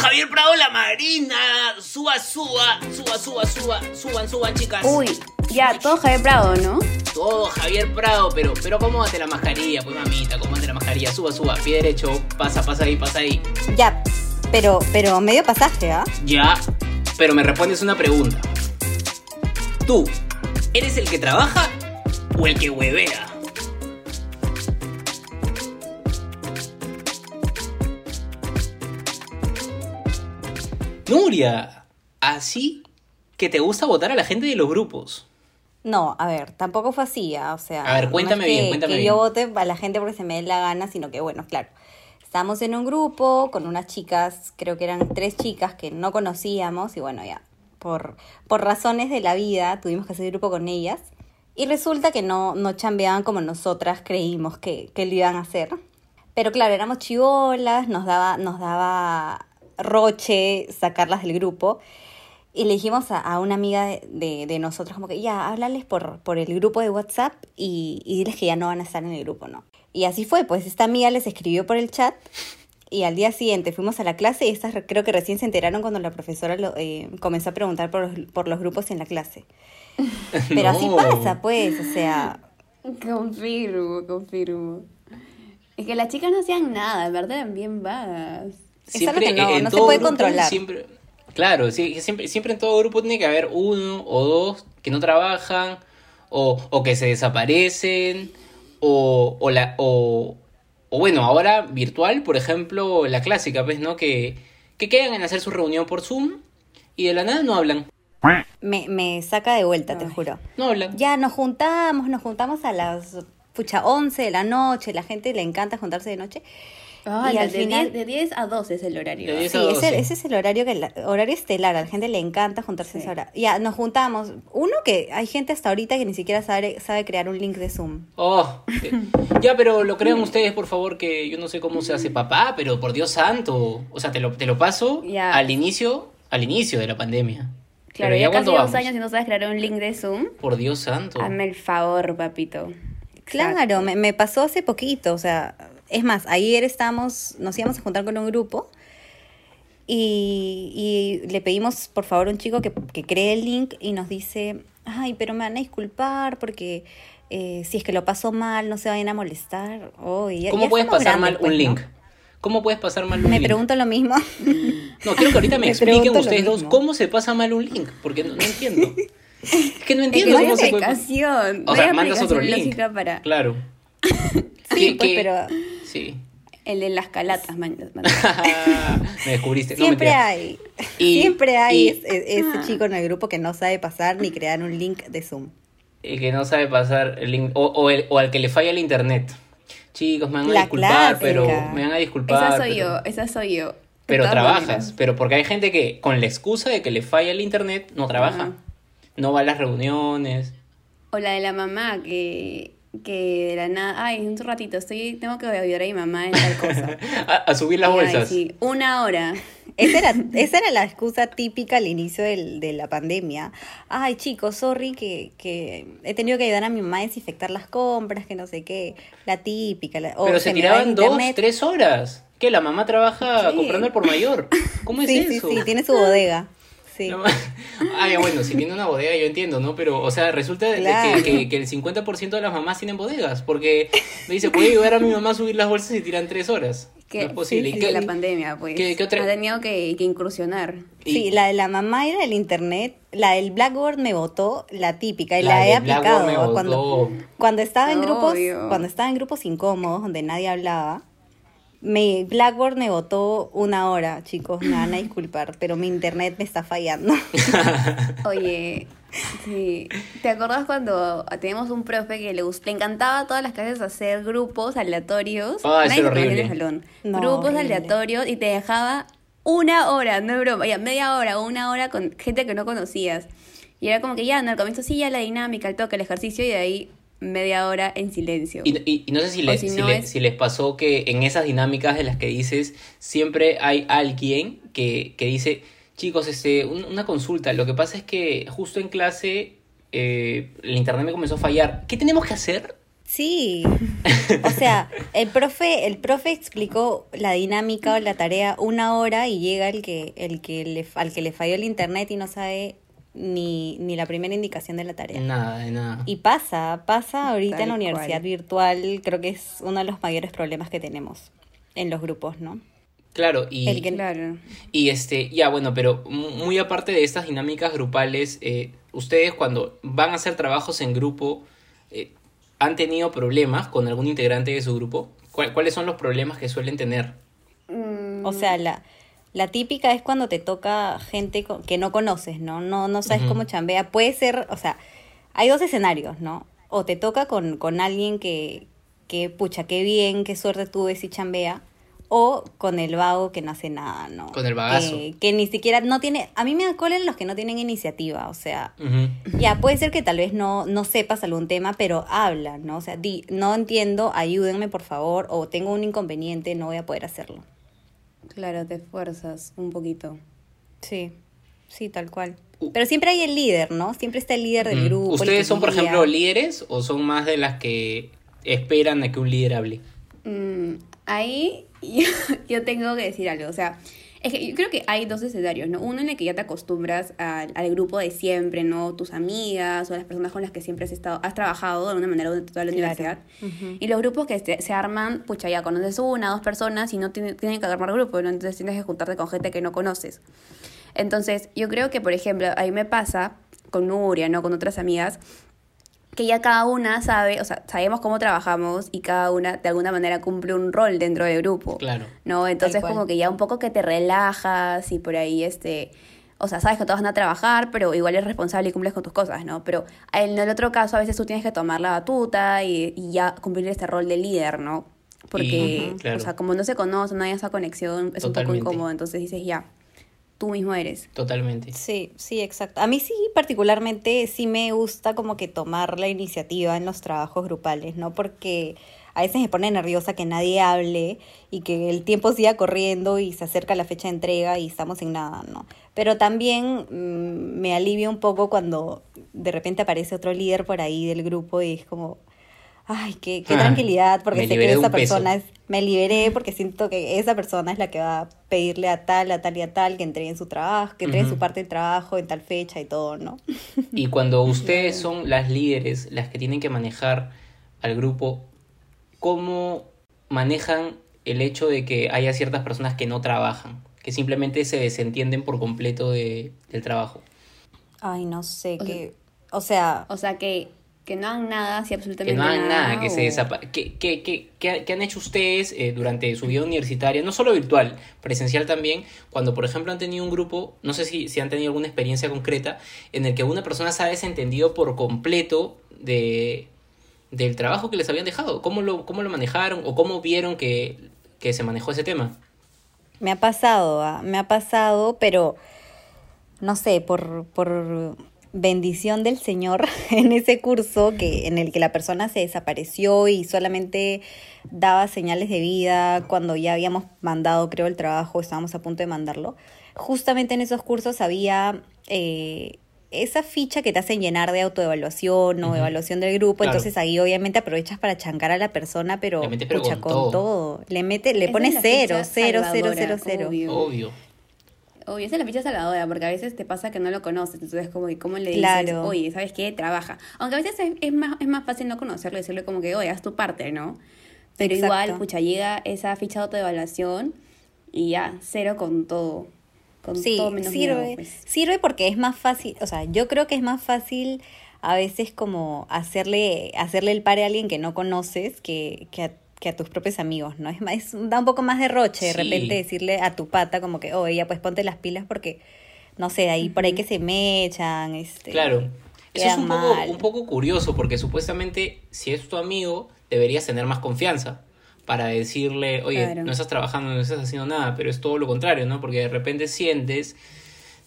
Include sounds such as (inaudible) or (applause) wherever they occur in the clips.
Javier Prado, la Marina. Suba, suba, suba, suba, suba, suban, suban, chicas. Uy, ya, todo Javier Prado, ¿no? Todo Javier Prado, pero, pero acomódate la mascarilla, pues mamita, acomódate la mascarilla, suba, suba, pie derecho, pasa, pasa ahí, pasa ahí. Ya, pero, pero medio pasaje, ¿ah? Ya, pero me respondes una pregunta. ¿Tú eres el que trabaja o el que huevea? Nuria, así que te gusta votar a la gente de los grupos. No, a ver, tampoco fue así, ¿ah? o sea... A ver, no cuéntame es que- bien, cuéntame que bien. yo vote a la gente porque se me dé la gana, sino que, bueno, claro, estábamos en un grupo con unas chicas, creo que eran tres chicas que no conocíamos y bueno, ya, por, por razones de la vida tuvimos que hacer grupo con ellas y resulta que no, no chambeaban como nosotras creímos que, que lo iban a hacer. Pero claro, éramos chivolas, nos daba, nos daba roche sacarlas del grupo. Y le dijimos a, a una amiga de, de, de nosotros como que ya, háblales por, por el grupo de WhatsApp y, y diles que ya no van a estar en el grupo, ¿no? Y así fue, pues esta amiga les escribió por el chat y al día siguiente fuimos a la clase y estas re- creo que recién se enteraron cuando la profesora lo- eh, comenzó a preguntar por los, por los grupos en la clase. (laughs) Pero así pasa, pues, o sea, Confirmo, confirmo. Es que las chicas no hacían nada, en verdad eran bien vagas. Es que no- en no se puede grupo, controlar. Siempre, claro, sí, siempre, siempre en todo grupo tiene que haber uno o dos que no trabajan o, o que se desaparecen o, o, la, o, o bueno, ahora virtual, por ejemplo, la clásica, pues, ¿no? Que, que quedan en hacer su reunión por Zoom y de la nada no hablan. me, me saca de vuelta, te juro. No hablan. Ya nos juntamos, nos juntamos a las, pucha, 11 de la noche, la gente le encanta juntarse de noche. Ah, y al de, final... 10, de 10 a 12 es el horario. De 10 Sí, ese, 12. ese es el horario que la- horario estelar, a la gente le encanta juntarse a esa hora. Ya, nos juntamos. Uno que hay gente hasta ahorita que ni siquiera sabe, sabe crear un link de Zoom. Oh, eh, ya, pero lo crean ustedes, por favor, que yo no sé cómo se hace papá, pero por Dios santo. O sea, te lo, te lo paso Ya. al ino al inicio de la pandemia. Claro, Pero ya casi cuánto dos vamos? años y no sabes crear un link de Zoom. Por Dios santo. Hazme el favor, papito. Claro, me, me pasó hace poquito, o sea, es más, ayer estábamos, nos íbamos a juntar con un grupo y, y le pedimos por favor a un chico que, que cree el link y nos dice, ay, pero me van a disculpar porque eh, si es que lo paso mal, no se vayan a molestar. Oh, ya- ¿Cómo ya puedes estamos pasar grandes, mal pues, un ¿no? link? ¿Cómo puedes pasar mal un Me link? pregunto lo mismo. (laughs) No, quiero que ahorita me, (laughs) Me expliquen ustedes dos cómo se pasa mal un link, porque no, no entiendo. es que no Es que entiendo no hay cómo se puede... O no sea, hay mandas otro link. para Claro. (laughs) Sí, ¿Qué- pues, pero Sí. el de las calatas. man- man- (laughs) (laughs) me descubriste. No, siempre hay, Y- siempre hay y- es- es- ese chico en el grupo que no sabe pasar ni crear un link de Zoom. El que no sabe pasar el link, o, o, el, o al que le falla el internet. Chicos, me van a La disculpar, clásica. pero me van a disculpar. esa soy pero- yo, esa soy yo. Pero trabajas, maneras. pero porque hay gente que con la excusa de que le falla el internet no trabaja. Ajá. No va a las reuniones. O la de la mamá que, que de la nada, ay, un ratito, estoy, tengo que ayudar a mi mamá en tal cosa. (laughs) A, a subir las Y, ay, bolsas. sí, una hora. Esa era, esa era la excusa típica al inicio del- de la pandemia. Ay, chicos, sorry que, que he tenido que ayudar a mi mamá a desinfectar las compras, que no sé qué. La típica. la- o pero se tiraban dos, tres horas. ¿Qué? La mamá trabaja Sí. comprando el por mayor. ¿Cómo (laughs) es Sí, sí, eso? sí, tiene su bodega. Sí. (laughs) Ah, ya, bueno, si tiene una bodega yo entiendo, ¿no? Pero, o sea, resulta Claro. que, que, que el 50% de las mamás tienen bodegas, porque me dice, puede ayudar a mi mamá a subir las bolsas y tiran tres horas. Que, no es posible. sí, ¿Y qué- la pandemia, pues. qué- qué otra- Ha tenido que, que incursionar. y- Sí, la de la mamá era el internet, la del Blackboard me votó, la típica, y La la, he del aplicado. me Cuando, cuando estaba en grupos, Obvio. cuando estaba en grupos incómodos donde nadie hablaba, me, Blackboard me votó una hora, chicos, me van a disculpar, pero mi internet me está fallando. (laughs) Oye, sí. ¿Te acuerdas cuando teníamos un profe que le, gust- le encantaba a todas las clases hacer grupos aleatorios? Ah, en el salón. No, grupos horrible. aleatorios y te dejaba una hora, no es broma, ya media hora o una hora con gente que no conocías. Y era como que ya, no, al comienzo sí, ya la dinámica, el toque, el ejercicio y de ahí media hora en silencio. Y, y- y no sé si O les, si si, no le- es- si les pasó que en esas dinámicas de las que dices, siempre hay alguien que, que dice, chicos, este, un- una consulta, lo que pasa es que justo en clase eh, el internet me comenzó a fallar. ¿Qué tenemos que hacer? Sí. O sea, el profe, el profe explicó la dinámica o la tarea una hora y llega el que, el que le, al que le falló el internet y no sabe ni, ni la primera indicación de la tarea. Nada, de nada. Y pasa, pasa ahorita Tal en la universidad cual. virtual, creo que es uno de los mayores problemas que tenemos en los grupos, ¿no? Claro, y, El que- Claro. y este, ya bueno, pero mu- muy aparte de estas dinámicas grupales, eh, ustedes cuando van a hacer trabajos en grupo, eh, ¿han tenido problemas con algún integrante de su grupo? ¿Cuál- ¿Cuáles son los problemas que suelen tener? Mm, O sea, la, la típica es cuando te toca gente que no conoces, ¿no? No, no sabes cómo chambea. Puede ser, o sea, hay dos escenarios, ¿no? O te toca con, con alguien que, que, pucha, qué bien, qué suerte tuve si chambea. O con el vago que no hace nada, ¿no? Con el vagazo. Que, que ni siquiera no tiene... A mí me da cólera los que no tienen iniciativa, o sea... Ya, puede ser que tal vez no, no sepas algún tema, pero habla, ¿no? O sea, di, no entiendo, ayúdenme por favor, o tengo un inconveniente, no voy a poder hacerlo. Claro, te esfuerzas un poquito. Sí, sí, tal cual. Pero siempre hay el líder, ¿no? Siempre está el líder del grupo. ¿Ustedes son, por ejemplo, líderes o son más de las que esperan a que un líder hable? Mm, ahí (laughs) yo, yo tengo que decir algo. O sea, es que yo creo que hay dos escenarios, ¿no? Uno en el que ya te acostumbras al, al grupo de siempre, ¿no? Tus amigas o las personas con las que siempre has estado, has trabajado de una manera durante toda la Claro. universidad. Ujú. Y los grupos que se, se arman, pucha, ya conoces una, dos personas y no tiene- tienen que armar grupo, ¿no? Entonces tienes que juntarte con gente que no conoces. Entonces, yo creo que, por ejemplo, a mí me pasa con Nuria, ¿no? Con otras amigas, que ya cada una sabe, o sea, sabemos cómo trabajamos y cada una de alguna manera cumple un rol dentro del grupo. Claro. ¿No? Entonces como que ya un poco que te relajas y por ahí este, o sea, sabes que todos van a trabajar, pero igual eres responsable y cumples con tus cosas, ¿no? Pero en el otro caso a veces tú tienes que tomar la batuta y, y ya cumplir este rol de líder, ¿no? Porque, Y, Ujú, claro. o sea, como no se conoce, no hay esa conexión, es Totalmente. un poco incómodo, entonces dices, ya, tú mismo eres. Totalmente. Sí, sí, exacto. A mí sí, particularmente, sí me gusta como que tomar la iniciativa en los trabajos grupales, ¿no? Porque a veces me pone nerviosa que nadie hable y que el tiempo siga corriendo y se acerca la fecha de entrega y estamos en nada, ¿no? Pero también mm, me alivia un poco cuando de repente aparece otro líder por ahí del grupo y es como, ay, qué, qué Ah, tranquilidad, porque sé que esa peso. persona es, me liberé porque siento que esa persona es la que va a pedirle a tal, a tal y a tal que entreguen su trabajo, que entreguen Ujú. su parte del trabajo en tal fecha y todo, ¿no? (laughs) Y cuando ustedes son las líderes, las que tienen que manejar al grupo, ¿cómo manejan el hecho de que haya ciertas personas que no trabajan, que simplemente se desentienden por completo de, del trabajo? Ay, no sé, O sea- que, o sea, O sea, que, que no hagan nada, así absolutamente Que no hagan nada, que o- se desapa ¿Qué, qué, qué, qué, qué han hecho ustedes eh, durante su vida universitaria? No solo virtual, presencial también, cuando por ejemplo han tenido un grupo, no sé si, si han tenido alguna experiencia concreta, en el que una persona se ha desentendido por completo de, del trabajo que les habían dejado. ¿Cómo lo, cómo lo manejaron o cómo vieron que, que se manejó ese tema? me ha pasado, ah, me ha pasado, pero no sé, por, por bendición del Señor (laughs) en ese curso que en el que la persona se desapareció y solamente daba señales de vida cuando ya habíamos mandado, creo, el trabajo, estábamos a punto de mandarlo. Justamente en esos cursos había eh, esa ficha que te hacen llenar de autoevaluación o evaluación del grupo, Claro. entonces ahí obviamente apaprovechas para chancar a la persona, pero, Le metes pero pucha, con con todo. todo. Le mete, le Esa pone es la cero, cero, cero, cero, cero. obvio. Obvio. Obvio, esa es la ficha salvadora, porque a veces te pasa que no lo conoces, entonces como que cómo le dices, Claro. oye, ¿sabes qué? Trabaja. Aunque a veces es, es más, es más fácil no conocerlo, decirle como que, oye, haz tu parte, ¿no? Pero Exacto. igual, pucha, llega esa ficha de autoevaluación y ya, cero con todo. Con Sí, todo menos sirve, miedo, pues. sirve porque es más fácil, o sea, yo creo que es más fácil a veces como hacerle, hacerle el pare a alguien que no conoces que, que, a, que a tus propios amigos, ¿no? Es más, da un poco más de roche de Sí. repente decirle a tu pata como que, oye, ya pues ponte las pilas porque, no sé, ahí por ahí que se mechan, este... Claro. Eso es un poco, un poco curioso porque supuestamente si es tu amigo deberías tener más confianza para decirle, oye, Claro. no estás trabajando, no estás haciendo nada, pero es todo lo contrario, ¿no? Porque de repente sientes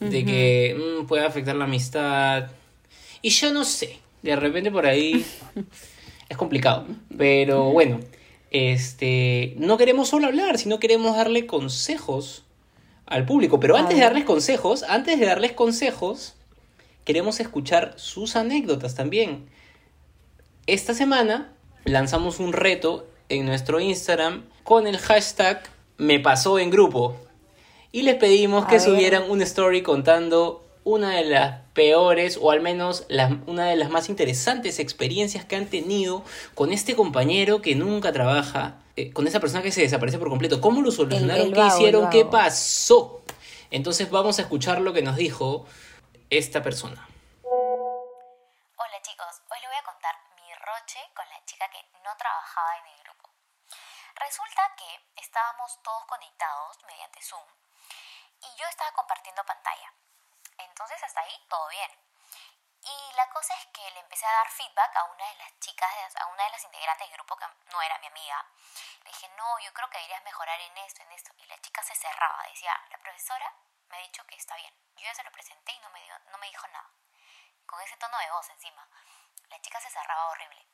de que mm, puede afectar la amistad. Y yo no sé, de repente por ahí (laughs) es complicado. Pero bueno, este, no queremos solo hablar, sino queremos darle consejos al público. Pero antes de darles consejos, antes de darles consejos, queremos escuchar sus anécdotas también. Esta semana lanzamos un reto en nuestro Instagram con el hashtag me pasó en grupo. Y les pedimos que subieran una story contando una de las peores o al menos una de las más interesantes experiencias que han tenido con este compañero que nunca trabaja, eh, con esa persona que se desaparece por completo. ¿Cómo lo solucionaron? el ¿Qué vago, hicieron? ¿Qué pasó? Entonces vamos a escuchar lo que nos dijo esta persona. Hola chicos, hoy les voy a contar mi roche con la chica que no trabajaba en el grupo. Resulta que estábamos todos conectados mediante Zoom y yo estaba compartiendo pantalla. Entonces hasta ahí todo bien. Y la cosa es que le empecé a dar feedback a una de las chicas, a una de las integrantes del grupo que no era mi amiga. Le dije, no, yo creo que deberías mejorar en esto, en esto. Y la chica se cerraba, decía, la profesora me ha dicho que está bien. Yo ya se lo presenté y no me, dio, no me dijo nada con ese tono de voz encima. La chica se cerraba horrible.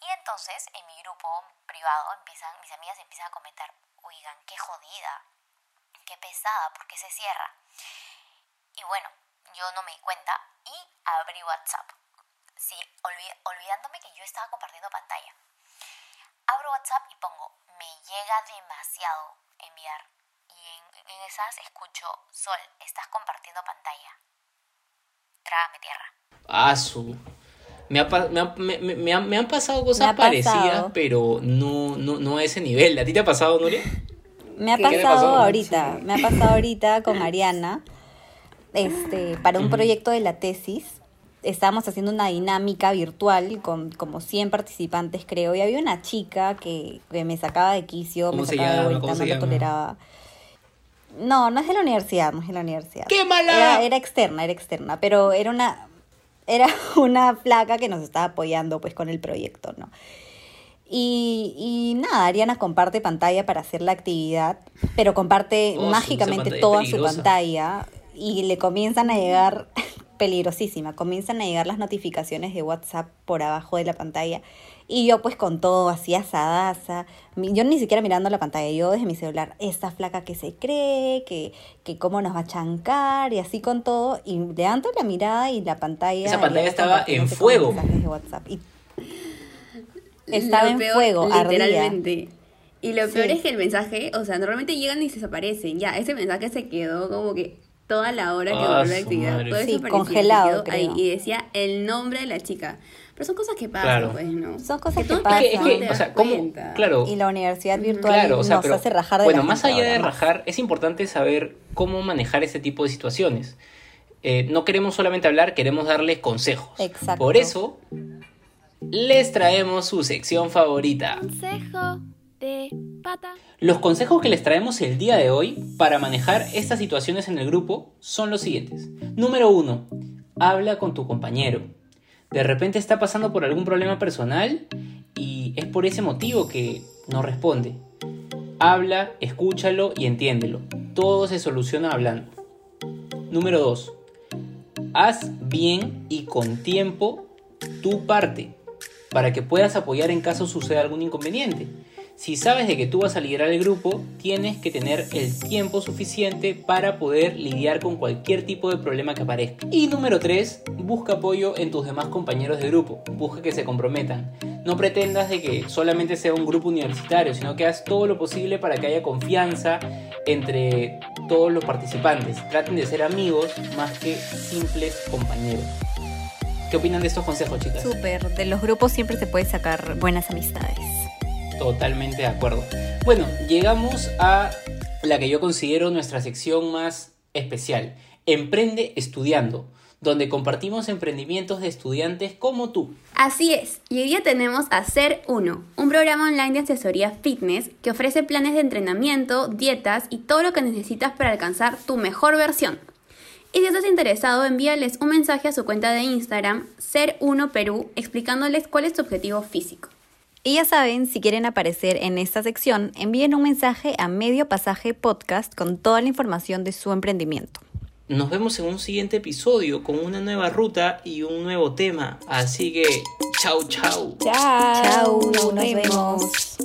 Y entonces en mi grupo privado empiezan, mis amigas empiezan a comentar, oigan, qué jodida, qué pesada, ¿por qué se cierra? Y bueno, yo no me di cuenta y abrí WhatsApp. Sí, olvi- olvidándome que yo estaba compartiendo pantalla. Abro WhatsApp y pongo, me llega demasiado enviar. Y en, en esas escucho, Sol, estás compartiendo pantalla. Trágame tierra. Ah, su. Me, ha me, ha- me- me- me han, me han pasado cosas ha parecidas, pasado. pero no, no, no a ese nivel. ¿A ti te ha pasado, Nuria? Me ha ¿Qué le pasado pasó? ahorita, me ha pasado ahorita con (laughs) Ariana, este, para un proyecto de la tesis. Estábamos haciendo una dinámica virtual con como 100 participantes, creo, y había una chica que, que me sacaba de quicio, ¿Cómo me sacaba de vuelta, ¿Cómo no lo toleraba. No, no es de la universidad, no es de la universidad. ¡Qué mala! Era, era externa, era externa, pero era una, era (laughs) una placa que nos estaba apoyando pues con el proyecto, ¿no? Y, y nada, Ariana comparte pantalla para hacer la actividad, pero comparte Oh, mágicamente toda su pantalla y le comienzan a llegar, (laughs) peligrosísima, comienzan a llegar las notificaciones de WhatsApp por abajo de la pantalla. Y yo pues con todo así asadaza, yo ni siquiera mirando la pantalla, yo desde mi celular, esta flaca que se cree, que, que cómo nos va a chancar y así con todo, y levanto la mirada y la pantalla... Esa pantalla estaba en fuego. mensajes de WhatsApp. Y estaba en fuego, ardía. literalmente. Y lo peor es que el mensaje, o sea, normalmente llegan y se desaparecen. Ya, ese mensaje se quedó como que toda la hora que Ah, volvió la su actividad. madre. Todo eso Sí, congelado, ahí, y decía el nombre de la chica. Pero son cosas que pasan, Claro. pues, ¿no? Son cosas que tú pasan. Es que, que, o sea, ¿cómo? Claro. Y la universidad virtual Claro, o sea, nos pero, hace rajar de bueno, la más allá de rajar, es importante saber cómo manejar ese tipo de situaciones. Eh, no queremos solamente hablar, queremos darles consejos. Exacto. Por eso, les traemos su sección favorita. Consejo Los consejos que les traemos el día de hoy para manejar estas situaciones en el grupo son los siguientes. Número uno, habla con tu compañero. De repente está pasando por algún problema personal y es por ese motivo que no responde. Habla, escúchalo y entiéndelo. Todo se soluciona hablando. Número 2. Haz bien y con tiempo tu parte para que puedas apoyar en caso suceda algún inconveniente. Si sabes de que tú vas a liderar el grupo, tienes que tener el tiempo suficiente para poder lidiar con cualquier tipo de problema que aparezca. Y número 3, busca apoyo en tus demás compañeros de grupo. Busca que se comprometan. No pretendas de que solamente sea un grupo universitario, sino que haz todo lo posible para que haya confianza entre todos los participantes. Traten de ser amigos más que simples compañeros. ¿Qué opinan de estos consejos, chicas? Súper, de los grupos siempre se puede sacar buenas amistades. Totalmente de acuerdo. Bueno, llegamos a la que yo considero nuestra sección más especial. Emprende estudiando, donde compartimos emprendimientos de estudiantes como tú. Así es, y hoy día tenemos a Ser Uno, un programa online de asesoría fitness que ofrece planes de entrenamiento, dietas y todo lo que necesitas para alcanzar tu mejor versión. Y si estás interesado, envíales un mensaje a su cuenta de Instagram, Ser Uno Perú, explicándoles cuál es tu objetivo físico. Y ya saben, si quieren aparecer en esta sección, envíen un mensaje a Medio Pasaje Podcast con toda la información de su emprendimiento. Nos vemos en un siguiente episodio con una nueva ruta y un nuevo tema. Así que, chau, chau. Chau, chau nos, vemos.